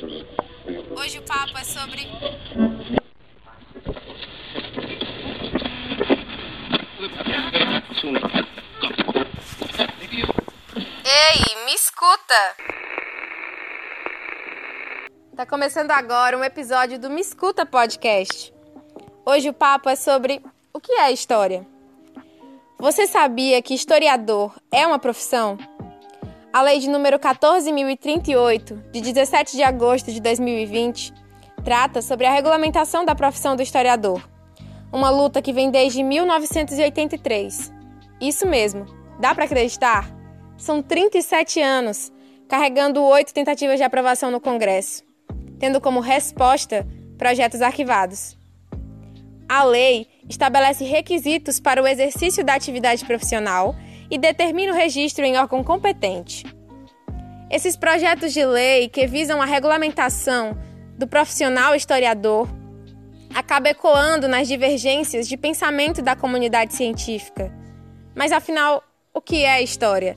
Hoje o papo é sobre. Ei, me escuta! Tá começando agora um episódio do Me Escuta Podcast. Hoje o papo é sobre o que é história. Você sabia que historiador é uma profissão? A lei de número 14.038, de 17 de agosto de 2020, trata sobre a regulamentação da profissão do historiador. Uma luta que vem desde 1983. Isso mesmo, dá para acreditar? São 37 anos, carregando oito tentativas de aprovação no Congresso, tendo como resposta projetos arquivados. A lei estabelece requisitos para o exercício da atividade profissional e determina o registro em órgão competente. Esses projetos de lei que visam a regulamentação do profissional historiador acabam ecoando nas divergências de pensamento da comunidade científica. Mas afinal, o que é história?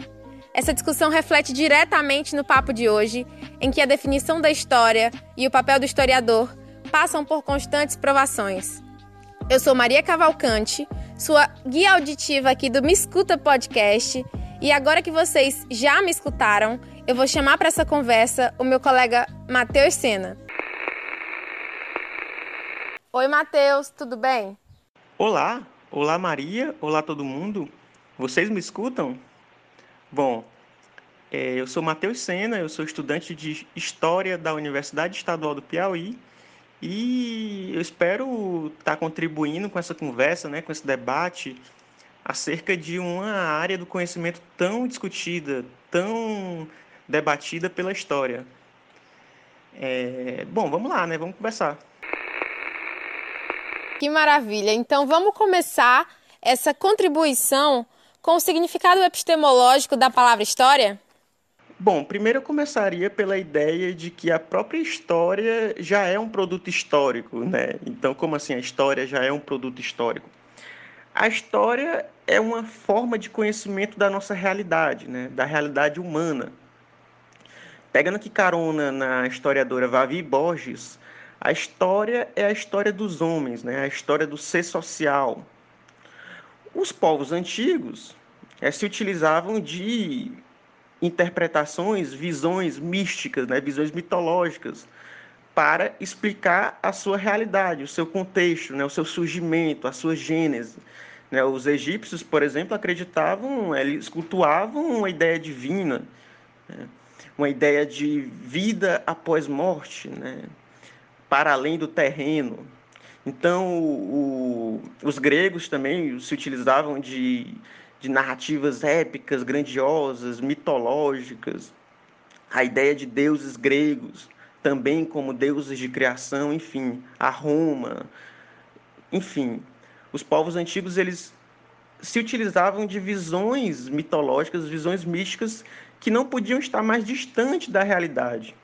Essa discussão reflete diretamente no papo de hoje, em que a definição da história e o papel do historiador passam por constantes provações. Eu sou Maria Cavalcante, sua guia auditiva aqui do Me Escuta Podcast. E agora que vocês já me escutaram, eu vou chamar para essa conversa o meu colega Matheus Sena. Oi, Matheus, tudo bem? Olá, olá Maria, olá todo mundo. Vocês me escutam? Bom, é, eu sou Matheus Sena, eu sou estudante de História da Universidade Estadual do Piauí e eu espero estar contribuindo com essa conversa, né, com esse debate acerca de uma área do conhecimento tão discutida, tão debatida pela história. É... Bom, vamos lá, né? Vamos conversar. Que maravilha! Então vamos começar essa contribuição com o significado epistemológico da palavra história? Bom, primeiro eu começaria pela ideia de que a própria história já é um produto histórico, né? Então, como assim a história já é um produto histórico? A história é uma forma de conhecimento da nossa realidade, né? Da realidade humana. Pegando aqui carona na historiadora Vavi Borges, a história é a história dos homens, né? A história do ser social. Os povos antigos é, se utilizavam de interpretações, visões místicas, né, visões mitológicas, para explicar a sua realidade, o seu contexto, né, o seu surgimento, a sua gênese. Né? Os egípcios, por exemplo, acreditavam, eles cultuavam uma ideia divina, né? uma ideia de vida após morte, né? para além do terreno. Então, o, os gregos também se utilizavam de de narrativas épicas, grandiosas, mitológicas, a ideia de deuses gregos, também como deuses de criação, enfim, a Roma, enfim, os povos antigos eles se utilizavam de visões mitológicas, visões místicas que não podiam estar mais distante da realidade.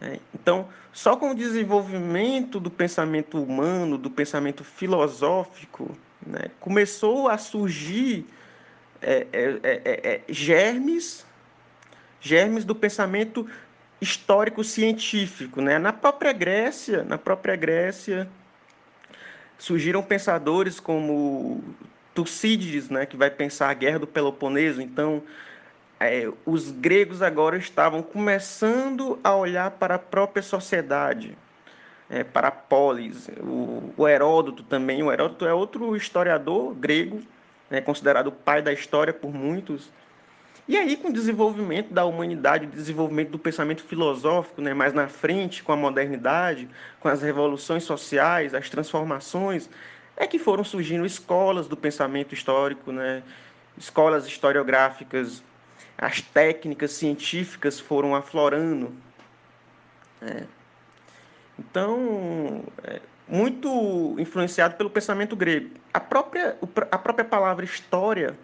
É, então, só com o desenvolvimento do pensamento humano, do pensamento filosófico, né, começou a surgir é é, é, é, é, germes, germes do pensamento histórico científico, né? Na própria Grécia, na própria Grécia, surgiram pensadores como Tucídides, né, que vai pensar a guerra do Peloponeso. Então, é, os gregos agora estavam começando a olhar para a própria sociedade, é, para polis. O, o, Heródoto também, o Heródoto é outro historiador grego, né, considerado o pai da história por muitos. E aí, com o desenvolvimento da humanidade, o desenvolvimento do pensamento filosófico, né, mais na frente, com a modernidade, com as revoluções sociais, as transformações, é que foram surgindo escolas do pensamento histórico, né, escolas historiográficas, as técnicas científicas foram aflorando. Né. Então, é muito influenciado pelo pensamento grego. A própria, a própria palavra história,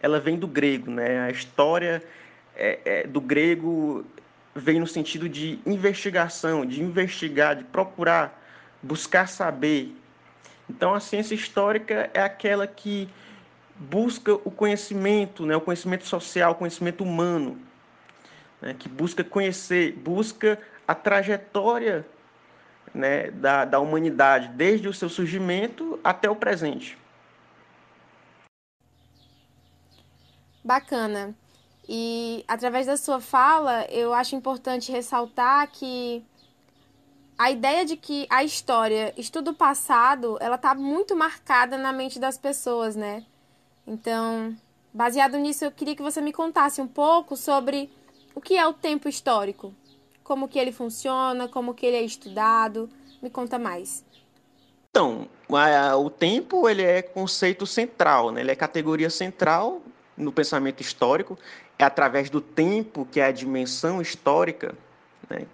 ela vem do grego, né? A história é, é, do grego vem no sentido de investigação, de investigar, de procurar, buscar saber. Então, a ciência histórica é aquela que busca o conhecimento, né? O conhecimento social, o conhecimento humano. né, que busca conhecer, busca a trajetória né, da, da humanidade desde o seu surgimento até o presente. Bacana. E através da sua fala, eu acho importante ressaltar que a ideia de que a história estuda o passado, ela está muito marcada na mente das pessoas, né? Então, baseado nisso, eu queria que você me contasse um pouco sobre o que é o tempo histórico, como que ele funciona, como que ele é estudado. Me conta mais. Então, a, o tempo ele é conceito central, né? ele é categoria central no pensamento histórico. É através do tempo, que é a dimensão histórica, né?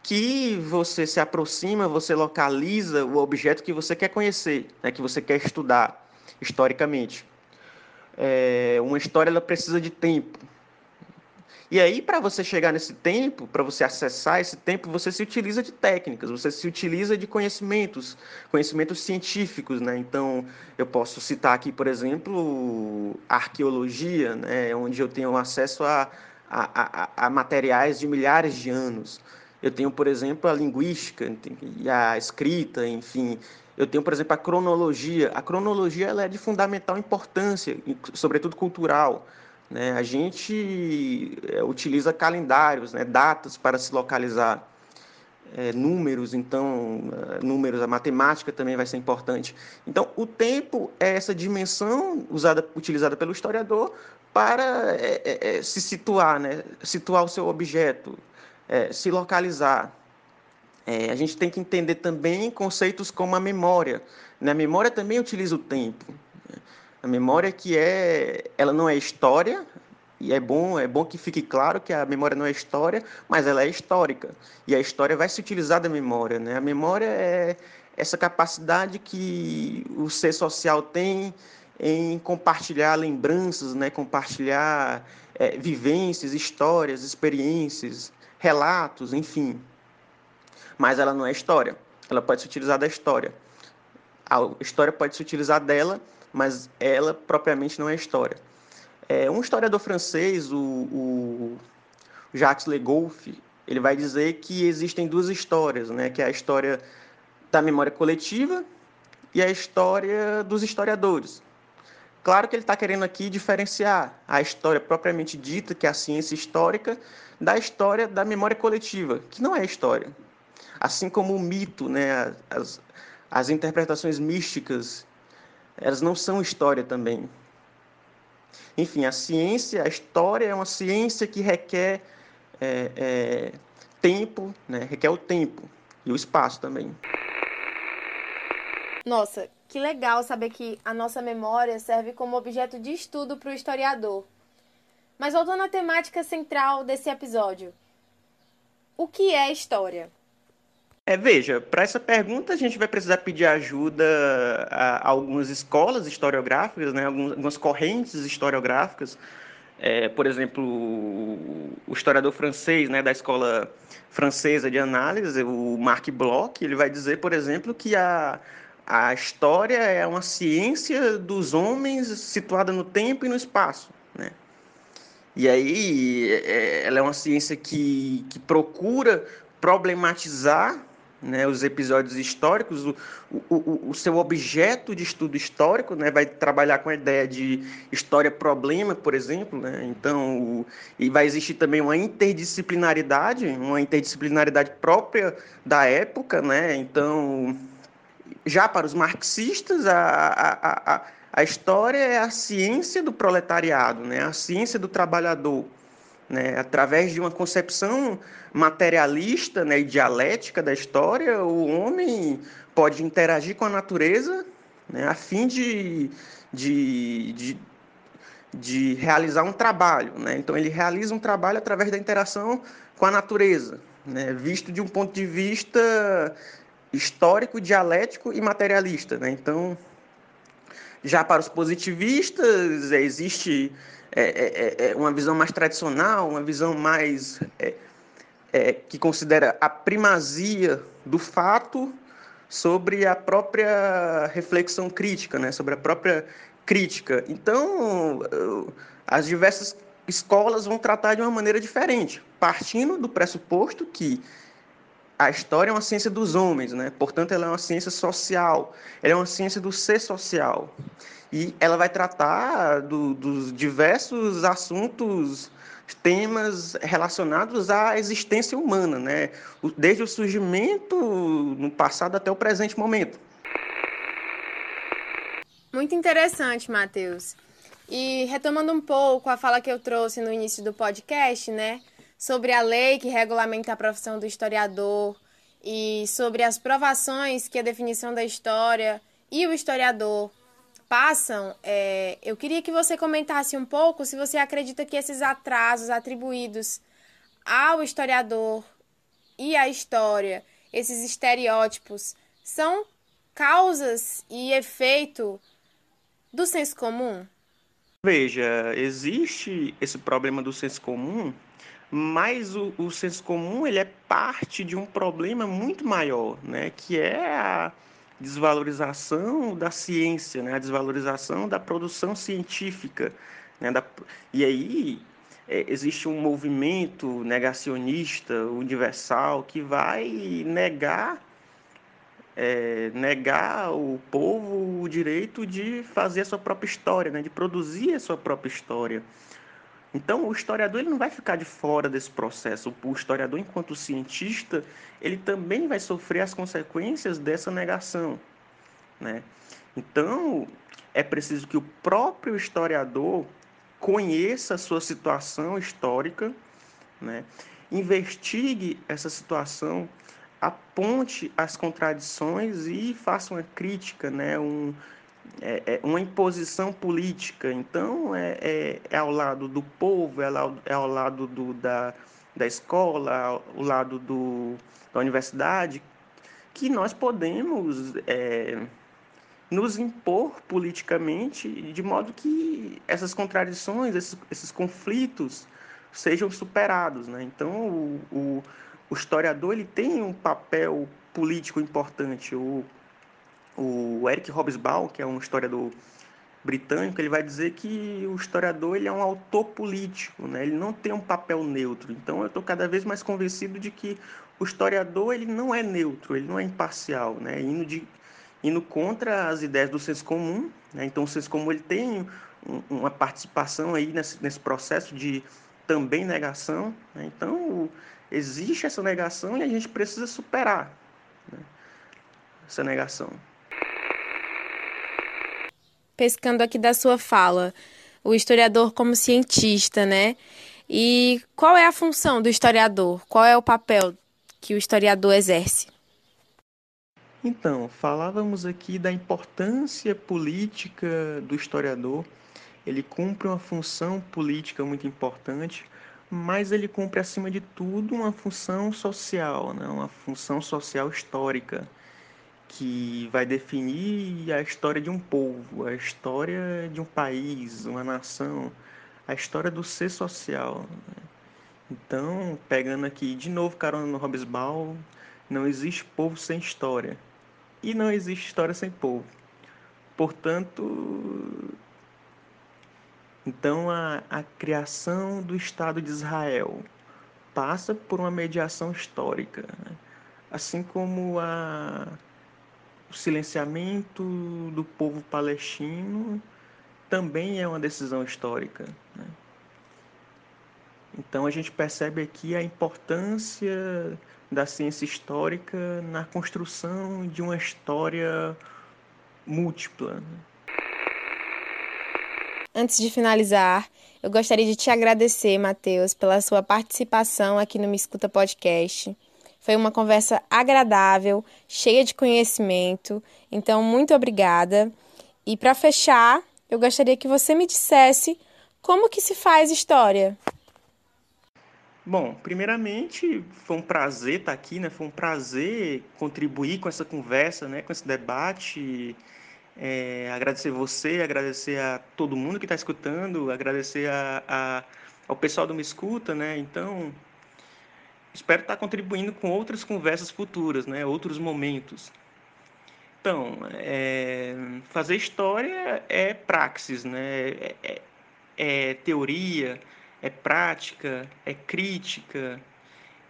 que você se aproxima, você localiza o objeto que você quer conhecer, né? que você quer estudar historicamente. É, uma história ela precisa de tempo. E aí, para você chegar nesse tempo, para você acessar esse tempo, você se utiliza de técnicas, você se utiliza de conhecimentos, conhecimentos científicos, né? Então, eu posso citar aqui, por exemplo, arqueologia, né? onde eu tenho acesso a, a, a, a materiais de milhares de anos. Eu tenho, por exemplo, a linguística e a escrita, enfim. Eu tenho, por exemplo, a cronologia. A cronologia ela é de fundamental importância, sobretudo cultural. Né? A gente é, utiliza calendários, né? datas para se localizar. É, números, então, é, números, a matemática também vai ser importante. Então, o tempo é essa dimensão usada, utilizada pelo historiador para é, é, se situar, né? situar o seu objeto, se localizar. a gente tem que entender também conceitos como a memória. Né? A memória também utiliza o tempo. A memória que é, ela não é história, e é bom, é bom que fique claro que a memória não é história, mas ela é histórica. E a história vai se utilizar da memória, né? A memória é essa capacidade que o ser social tem em compartilhar lembranças, né? Compartilhar é, vivências, histórias, experiências, relatos, enfim. Mas ela não é história. Ela pode se utilizar da história. A história pode se utilizar dela mas ela propriamente não é história. É, um historiador francês, o, o Jacques Le Goff, ele vai dizer que existem duas histórias, né? que é a história da memória coletiva e a história dos historiadores. Claro que ele está querendo aqui diferenciar a história propriamente dita, que é a ciência histórica, da história da memória coletiva, que não é história. Assim como o mito, né, as, as interpretações místicas elas não são história também. Enfim, a ciência, a história é uma ciência que requer é, é, tempo, né? requer o tempo e o espaço também. Nossa, que legal saber que a nossa memória serve como objeto de estudo para o historiador. Mas voltando à temática central desse episódio, o que é história? É, veja, para essa pergunta a gente vai precisar pedir ajuda a, algumas escolas historiográficas, né, algumas correntes historiográficas. É, por exemplo, o historiador francês né, da escola francesa de análise, o Marc Bloch, ele vai dizer, por exemplo, que a, a história é uma ciência dos homens situada no tempo e no espaço. Né? E aí é, ela é uma ciência que, que procura problematizar né, os episódios históricos, o, o, o, seu objeto de estudo histórico né, vai trabalhar com a ideia de história-problema, por exemplo. Né, então, o, e vai existir também uma interdisciplinaridade, uma interdisciplinaridade própria da época. Né, então, já para os marxistas, a, a, a, a história é a ciência do proletariado, né, a ciência do trabalhador. Né? Através de uma concepção materialista né, e dialética da história, o homem pode interagir com a natureza né, a fim de, de, de, de realizar um trabalho. Né? Então, ele realiza um trabalho através da interação com a natureza, né? visto de um ponto de vista histórico, dialético e materialista. Né? Então, já para os positivistas, existe é, é, é, é uma visão mais tradicional, uma visão mais é, é, que considera a primazia do fato sobre a própria reflexão crítica, né? sobre a própria crítica. Então, as diversas escolas vão tratar de uma maneira diferente, partindo do pressuposto que a história é uma ciência dos homens, né? portanto, ela é uma ciência social, ela é uma ciência do ser social. E ela vai tratar do, dos diversos assuntos, temas relacionados à existência humana, né? desde o surgimento no passado até o presente momento. Muito interessante, Matheus. E retomando um pouco a fala que eu trouxe no início do podcast, né, sobre a lei que regulamenta a profissão do historiador e sobre as provações que a definição da história e o historiador passam, é, eu queria que você comentasse um pouco se você acredita que esses atrasos atribuídos ao historiador e à história, esses estereótipos, são causas e efeito do senso comum? Veja, existe esse problema do senso comum, mas o, o senso comum ele é parte de um problema muito maior, né? que é a desvalorização da ciência, né? a desvalorização da produção científica. Né? Da, e aí é, existe um movimento negacionista universal que vai negar é, negar ao povo o direito de fazer a sua própria história, né? de produzir a sua própria história. Então, o historiador ele não vai ficar de fora desse processo. O historiador, enquanto cientista, ele também vai sofrer as consequências dessa negação. Né? Então, é preciso que o próprio historiador conheça a sua situação histórica, né? investigue essa situação aponte as contradições e faça uma crítica, né? um, é, é uma imposição política. Então, é, é, é, ao lado do povo, é ao, é ao lado do, da, da escola, ao lado do, da universidade, que nós podemos é, nos impor politicamente de modo que essas contradições, esses, esses conflitos sejam superados. Né? Então, o, o o historiador ele tem um papel político importante. O, o Eric Hobsbawm, que é um historiador britânico, ele vai dizer que o historiador ele é um autor político, né? ele não tem um papel neutro. Então eu estou cada vez mais convencido de que o historiador ele não é neutro, ele não é imparcial, né? indo, de, indo contra as ideias do senso comum. Né? Então o senso comum ele tem um, uma participação aí nesse, nesse processo de também negação. Né? Então o, existe essa negação e a gente precisa superar né, essa negação. Pescando aqui da sua fala, o historiador como cientista, né? E qual é a função do historiador? Qual é o papel que o historiador exerce? Então, falávamos aqui da importância política do historiador. Ele cumpre uma função política muito importante mas ele cumpre acima de tudo uma função social, né? uma função social histórica que vai definir a história de um povo, a história de um país, uma nação, a história do ser social. Então, pegando aqui de novo carona no Hobsbawm, não existe povo sem história e não existe história sem povo. Portanto, então, a, a criação do Estado de Israel passa por uma mediação histórica, né? assim como a, o silenciamento do povo palestino também é uma decisão histórica. Né? Então, a gente percebe aqui a importância da ciência histórica na construção de uma história múltipla. Né? Antes de finalizar, eu gostaria de te agradecer, Matheus, pela sua participação aqui no Me Escuta Podcast. Foi uma conversa agradável, cheia de conhecimento. Então, muito obrigada. E para fechar, eu gostaria que você me dissesse como que se faz história. Bom, primeiramente foi um prazer estar aqui, né? Foi um prazer contribuir com essa conversa, né? Com esse debate é, agradecer você, agradecer a todo mundo que está escutando, agradecer a, a, ao pessoal do Me Escuta, né? Então, espero estar contribuindo com outras conversas futuras, né? Outros momentos. Então, é, fazer história é praxis, né? É, é, é teoria, é prática, é crítica,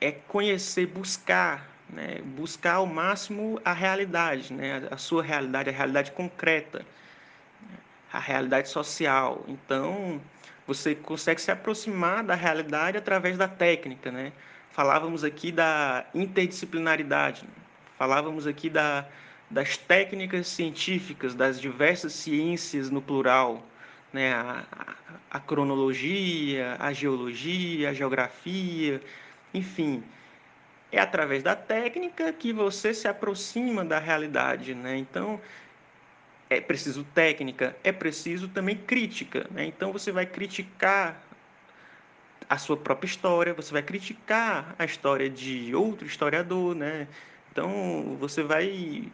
é conhecer, buscar, né? buscar ao máximo a realidade, né? a sua realidade, a realidade concreta, a realidade social. Então, você consegue se aproximar da realidade através da técnica. Né? Falávamos aqui da interdisciplinaridade, né? falávamos aqui da, das técnicas científicas, das diversas ciências no plural, né? a, a cronologia, a geologia, a geografia, enfim, é através da técnica que você se aproxima da realidade, né? Então, é preciso técnica, é preciso também crítica, né? Então, você vai criticar a sua própria história, você vai criticar a história de outro historiador, né? Então, você vai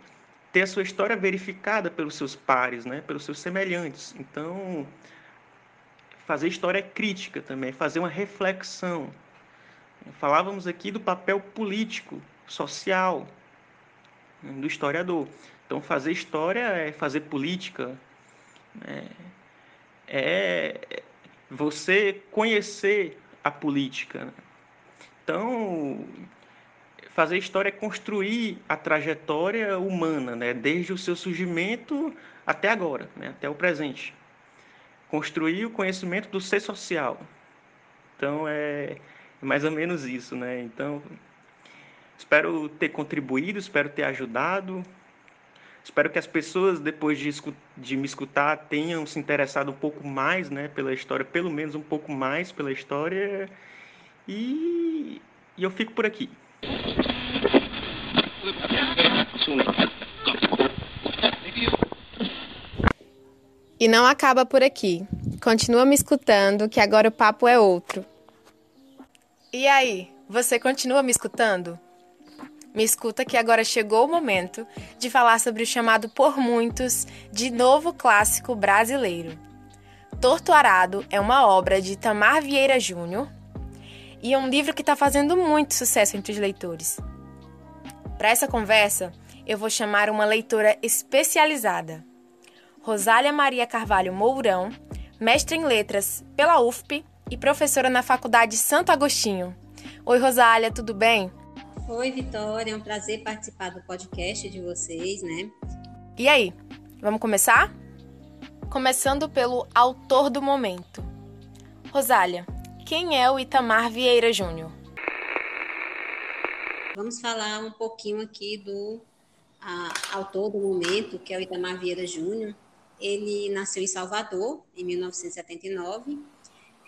ter a sua história verificada pelos seus pares, né? Pelos seus semelhantes. Então, fazer história crítica também, fazer uma reflexão, Falávamos aqui do papel político, social do historiador. Então, fazer história é fazer política, né? é você conhecer a política. Né? Então, fazer história é construir a trajetória humana, né? desde o seu surgimento até agora, né? até o presente. Construir o conhecimento do ser social. Então, é mais ou menos isso, né? Então, espero ter contribuído, espero ter ajudado. Espero que as pessoas, depois de, de me escutar, tenham se interessado um pouco mais né, pela história, pelo menos um pouco mais pela história. E, e eu fico por aqui. E não acaba por aqui. Continua me escutando, que agora o papo é outro. E aí, você continua me escutando? Me escuta que agora chegou o momento de falar sobre o chamado por muitos de novo clássico brasileiro. Torto Arado é uma obra de Tamar Vieira Júnior e é um livro que está fazendo muito sucesso entre os leitores. Para essa conversa, eu vou chamar uma leitora especializada, Rosália Maria Carvalho Mourão, mestre em letras pela UFP e professora na Faculdade Santo Agostinho. Oi, Rosália, tudo bem? Oi, Vitória, é um prazer participar do podcast de vocês, né? E aí, vamos começar? Começando pelo autor do momento. Rosália, quem é o Itamar Vieira Júnior? Vamos falar um pouquinho aqui do a, autor do momento, que é o Itamar Vieira Júnior. Ele nasceu em Salvador, em 1979,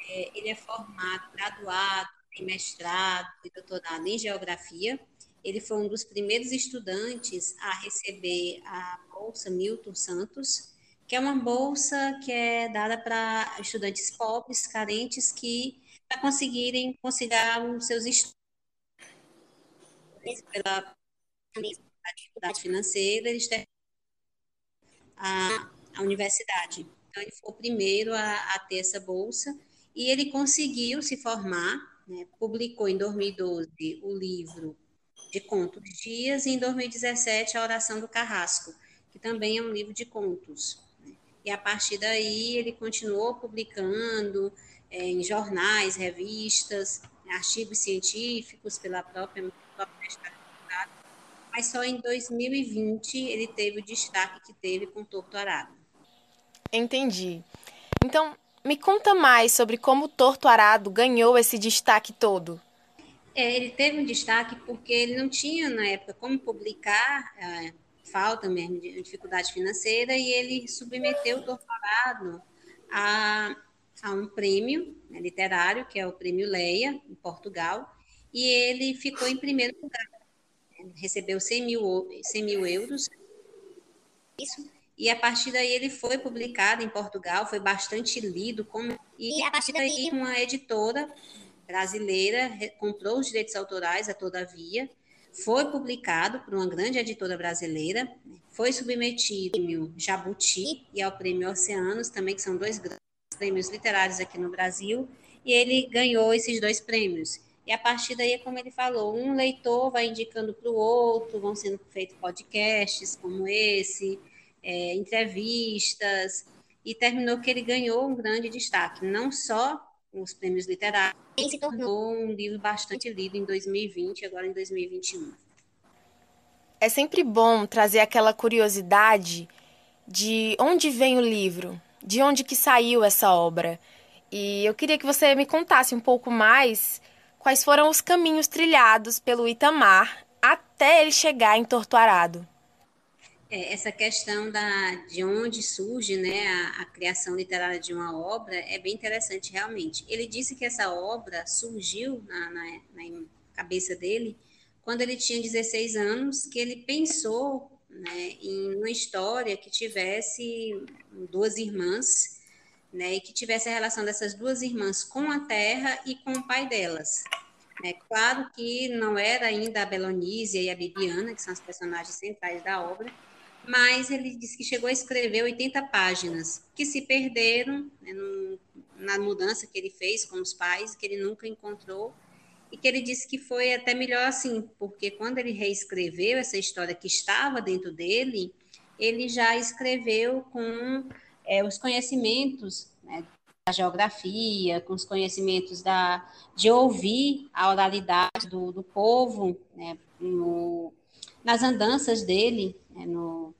é, ele é formado, graduado, mestrado e doutorado em geografia. Ele foi um dos primeiros estudantes a receber a Bolsa Milton Santos, que é uma bolsa que é dada para estudantes pobres, carentes, que para conseguirem conciliar os seus estudos pela dificuldade financeira, eles têm a, a universidade. Então, ele foi o primeiro a, a ter essa bolsa e ele conseguiu se formar, né? publicou em 2012 o livro de contos dias e em 2017 a Oração do Carrasco, que também é um livro de contos. Né? E a partir daí ele continuou publicando é, em jornais, revistas, artigos científicos pela própria, própria mas só em 2020 ele teve o destaque que teve com Torto Arado. Entendi. Então, me conta mais sobre como o Torto Arado ganhou esse destaque todo. É, ele teve um destaque porque ele não tinha, na época, como publicar, é, falta mesmo de dificuldade financeira, e ele submeteu o Torto Arado a, a um prêmio né, literário, que é o Prêmio Leia, em Portugal, e ele ficou em primeiro lugar. Recebeu 100 mil, 100 mil euros. Isso e a partir daí ele foi publicado em Portugal, foi bastante lido. Como... E a partir daí uma editora brasileira comprou os direitos autorais, a Todavia, foi publicado por uma grande editora brasileira, foi submetido ao prêmio Jabuti e ao prêmio Oceanos, também que são dois grandes prêmios literários aqui no Brasil, e ele ganhou esses dois prêmios. E a partir daí, como ele falou, um leitor vai indicando para o outro, vão sendo feitos podcasts como esse, é, entrevistas, e terminou que ele ganhou um grande destaque, não só os prêmios literários e se tornou um livro bastante lido em 2020 e agora em 2021. É sempre bom trazer aquela curiosidade de onde vem o livro, de onde que saiu essa obra. E eu queria que você me contasse um pouco mais quais foram os caminhos trilhados pelo Itamar até ele chegar em Tortuarado. É, essa questão da, de onde surge né, a, a, criação literária de uma obra é bem interessante, realmente. Ele disse que essa obra surgiu na, na, na cabeça dele quando ele tinha 16 anos, que ele pensou né, em uma história que tivesse duas irmãs, né, e que tivesse a relação dessas duas irmãs com a terra e com o pai delas. É claro que não era ainda a Belonísia e a Bibiana, que são as personagens centrais da obra, mas ele disse que chegou a escrever 80 páginas, que se perderam né, no, na mudança que ele fez com os pais, que ele nunca encontrou, e que ele disse que foi até melhor assim, porque quando ele reescreveu essa história que estava dentro dele, ele já escreveu com é, os conhecimentos né, da geografia, com os conhecimentos da, de ouvir a oralidade do, do povo, né, no, nas andanças dele, né, no,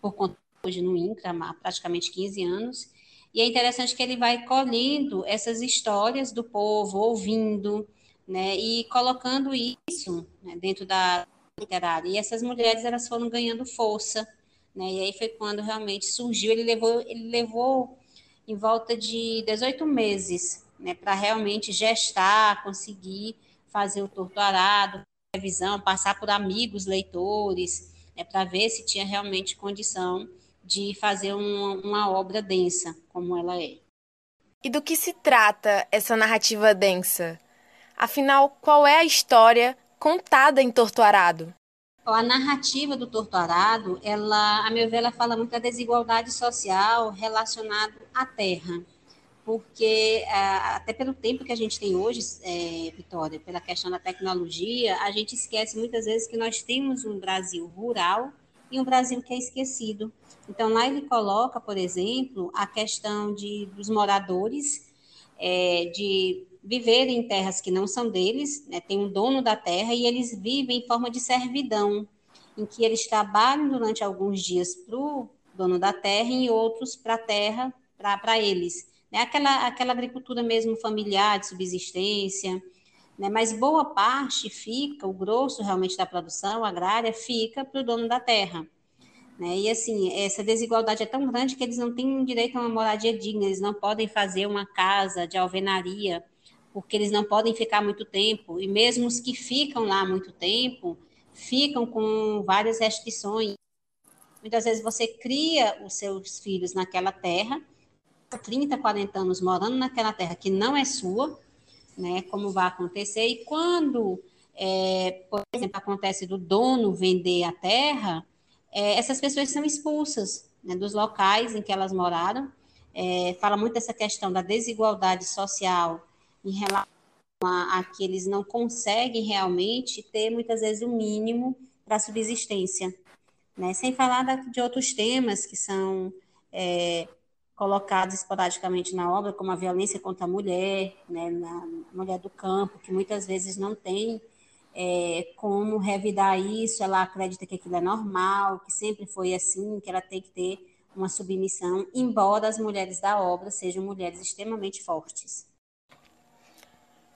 por conta hoje no INCRA, há praticamente 15 anos, e é interessante que ele vai colhendo essas histórias do povo, ouvindo, né, e colocando isso né, dentro da literária. E essas mulheres elas foram ganhando força, né, e aí foi quando realmente surgiu. Ele levou, ele levou em volta de 18 meses, né, para realmente gestar, conseguir fazer o torturado, revisão, passar por amigos leitores, né, para ver se tinha realmente condição de fazer uma, uma obra densa, como ela é. E do que se trata essa narrativa densa? Afinal, qual é a história contada em Torturado? A narrativa do Torturado, ela, a meu ver, ela fala muito da desigualdade social relacionada à terra porque é, até pelo tempo que a gente tem hoje, é, Vitória, pela questão da tecnologia, a gente esquece muitas vezes que nós temos um Brasil rural e um Brasil que é esquecido. Então, lá ele coloca, por exemplo, a questão de, dos moradores é, de viverem em terras que não são deles, né, tem um dono da terra e eles vivem em forma de servidão, em que eles trabalham durante alguns dias para o dono da terra e outros para a terra, para eles né? aquela, aquela agricultura mesmo familiar, de subsistência, né? mas boa parte fica, o grosso realmente da produção agrária fica para o dono da terra. Né? E assim, essa desigualdade é tão grande que eles não têm direito a uma moradia digna, eles não podem fazer uma casa de alvenaria, porque eles não podem ficar muito tempo, e mesmo os que ficam lá muito tempo, ficam com várias restrições. Muitas vezes você cria os seus filhos naquela terra, 30, 40 anos morando naquela terra que não é sua, né, como vai acontecer, e quando, é, por exemplo, acontece do dono vender a terra, é, essas pessoas são expulsas né, dos locais em que elas moraram, é, fala muito dessa questão da desigualdade social em relação a, a que eles não conseguem realmente ter, muitas vezes, o mínimo para subsistência, né, sem falar da, de outros temas que são é, colocados esporadicamente na obra, como a violência contra a mulher, né, na mulher do campo, que muitas vezes não tem é, como revidar isso, ela acredita que aquilo é normal, que sempre foi assim, que ela tem que ter uma submissão, embora as mulheres da obra sejam mulheres extremamente fortes.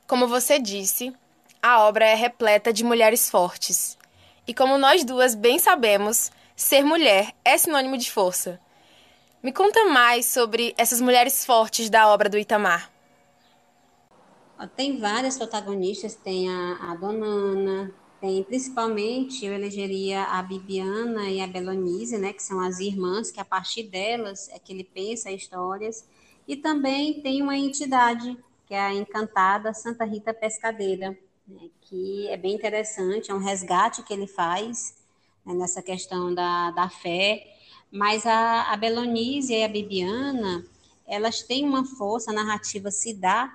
Como você disse, a obra é repleta de mulheres fortes. E como nós duas bem sabemos, ser mulher é sinônimo de força. Me conta mais sobre essas mulheres fortes da obra do Itamar. Tem várias protagonistas, tem a, a Dona Ana, tem principalmente, eu elegeria a Bibiana e a Belonise, né, que são as irmãs, que a partir delas é que ele pensa histórias, e também tem uma entidade, que é a encantada Santa Rita Pescadeira, né, que é bem interessante, é um resgate que ele faz né, nessa questão da, da fé, mas a, a e a Bibiana, elas têm uma força, a narrativa se dá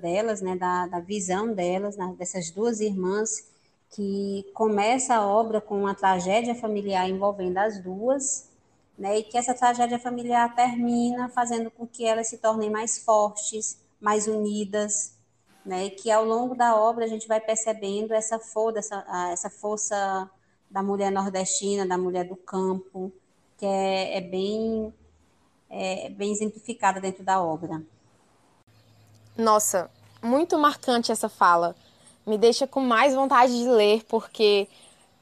delas, né, da, da visão delas, né, dessas duas irmãs, que começa a obra com uma tragédia familiar envolvendo as duas, né, e que essa tragédia familiar termina fazendo com que elas se tornem mais fortes, mais unidas, né? Que ao longo da obra a gente vai percebendo essa força, essa, essa força da mulher nordestina, da mulher do campo, que é, é bem é, bem exemplificada dentro da obra. Nossa, muito marcante essa fala. Me deixa com mais vontade de ler, porque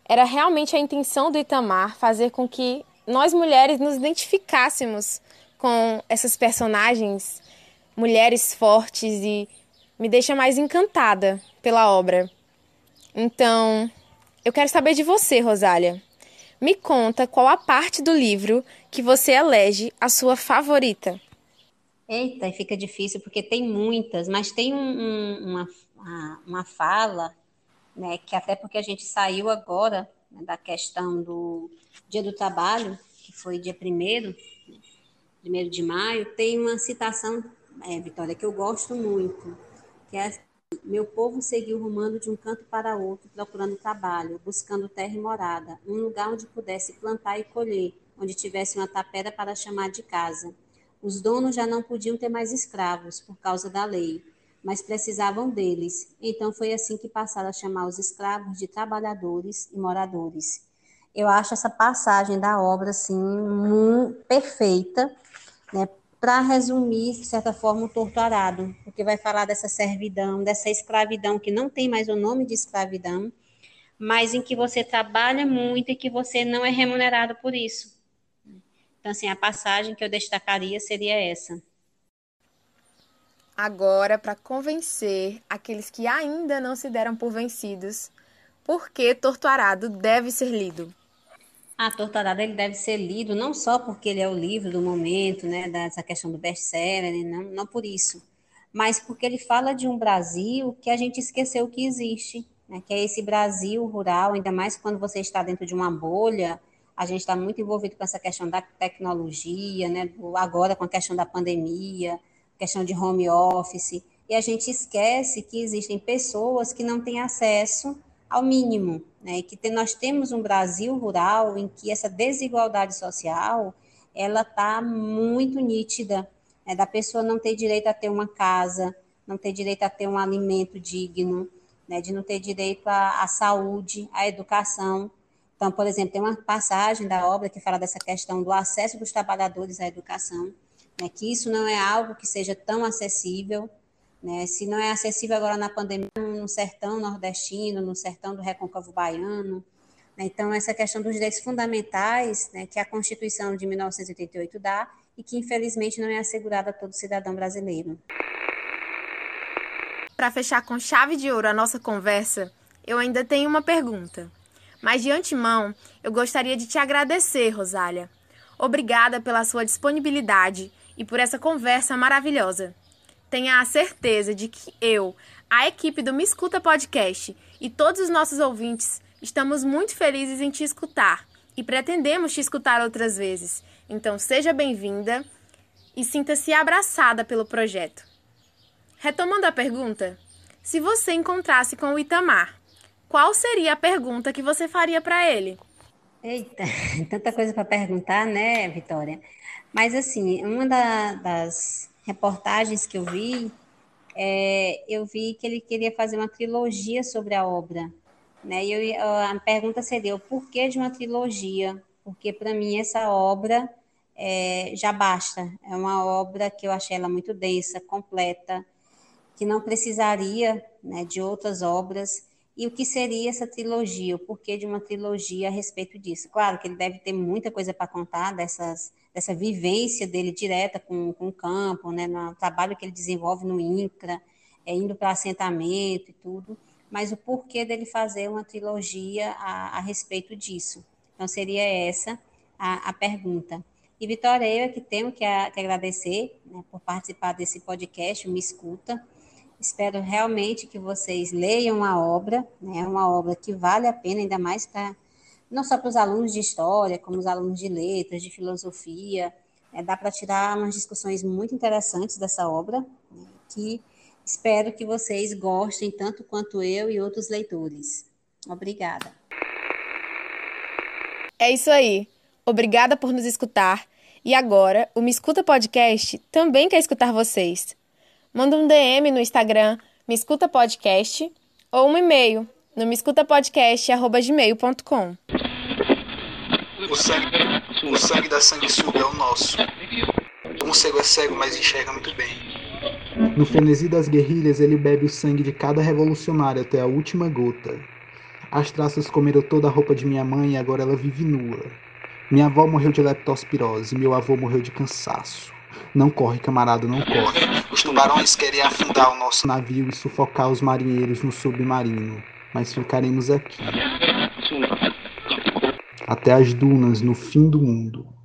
era realmente a intenção do Itamar fazer com que nós mulheres nos identificássemos com essas personagens, mulheres fortes e me deixa mais encantada pela obra. Então, eu quero saber de você, Rosália. Me conta qual a parte do livro que você elege a sua favorita. Eita, fica difícil porque tem muitas, mas tem um, um, uma, uma fala, né, que até porque a gente saiu agora né, da questão do Dia do Trabalho, que foi dia primeiro, primeiro de maio, tem uma citação, é, Vitória, que eu gosto muito, que é meu povo seguiu rumando de um canto para outro, procurando trabalho, buscando terra e morada, um lugar onde pudesse plantar e colher, onde tivesse uma tapera para chamar de casa. Os donos já não podiam ter mais escravos por causa da lei, mas precisavam deles. Então foi assim que passaram a chamar os escravos de trabalhadores e moradores. Eu acho essa passagem da obra assim perfeita, né? Para resumir, de certa forma, o torturado, porque vai falar dessa servidão, dessa escravidão que não tem mais o nome de escravidão, mas em que você trabalha muito e que você não é remunerado por isso. Então, assim, a passagem que eu destacaria seria essa. Agora, para convencer aqueles que ainda não se deram por vencidos, por que Torturado deve ser lido? A Torturada ele deve ser lido não só porque ele é o livro do momento, né, dessa questão do best-seller, não, não por isso, mas porque ele fala de um Brasil que a gente esqueceu que existe, né, que é esse Brasil rural, ainda mais quando você está dentro de uma bolha, a gente está muito envolvido com essa questão da tecnologia, né, agora com a questão da pandemia, questão de home office, e a gente esquece que existem pessoas que não têm acesso ao mínimo, né? Que tem, nós temos um Brasil rural em que essa desigualdade social ela está muito nítida, né? da pessoa não ter direito a ter uma casa, não ter direito a ter um alimento digno, né? de não ter direito à, à saúde, à educação. Então, por exemplo, tem uma passagem da obra que fala dessa questão do acesso dos trabalhadores à educação, né? que isso não é algo que seja tão acessível, né? Se não é acessível agora na pandemia, no sertão nordestino, no sertão do recôncavo baiano. Né? Então, essa questão dos direitos fundamentais né, que a Constituição de 1988 dá e que, infelizmente, não é assegurada a todo cidadão brasileiro. Para fechar com chave de ouro a nossa conversa, eu ainda tenho uma pergunta. Mas de antemão, eu gostaria de te agradecer, Rosália. Obrigada pela sua disponibilidade e por essa conversa maravilhosa tenha a certeza de que eu, a equipe do Me Escuta Podcast e todos os nossos ouvintes estamos muito felizes em te escutar e pretendemos te escutar outras vezes. Então seja bem-vinda e sinta-se abraçada pelo projeto. Retomando a pergunta, se você encontrasse com o Itamar, qual seria a pergunta que você faria para ele? Eita, tanta coisa para perguntar, né, Vitória? Mas assim, uma da, das reportagens que eu vi, é, eu vi que ele queria fazer uma trilogia sobre a obra. Né? E eu, a pergunta seria: o porquê de uma trilogia? Porque para mim essa obra é, já basta. É uma obra que eu achei ela muito densa, completa, que não precisaria né, de outras obras. E o que seria essa trilogia? O porquê de uma trilogia a respeito disso? Claro que ele deve ter muita coisa para contar dessas dessa vivência dele direta com, com o campo, né, no trabalho que ele desenvolve no INCRA, é, indo para assentamento e tudo, mas o porquê dele fazer uma trilogia a, a respeito disso. Então, seria essa a, a pergunta. E, Vitória, eu é que tenho que, a, que agradecer né, por participar desse podcast, Me Escuta. Espero realmente que vocês leiam a obra, né, uma obra que vale a pena, ainda mais para não só para os alunos de história, como os alunos de letras, de filosofia. É, dá para tirar umas discussões muito interessantes dessa obra, né, que espero que vocês gostem tanto quanto eu e outros leitores. Obrigada. É isso aí. Obrigada por nos escutar. E agora, o Me Escuta Podcast também quer escutar vocês. Manda um DM no Instagram Me Escuta Podcast ou um e-mail no meescutapodcast.gmail.com. O sangue, o sangue da sanguessuga é o nosso. Um cego é cego, mas enxerga muito bem. No frenesi das guerrilhas, ele bebe o sangue de cada revolucionário até a última gota. As traças comeram toda a roupa de minha mãe e agora ela vive nua. Minha avó morreu de leptospirose, meu avô morreu de cansaço. Não corre, camarada, não corre. Os tubarões querem afundar o nosso navio e sufocar os marinheiros no submarino, mas ficaremos aqui. Até as dunas no fim do mundo.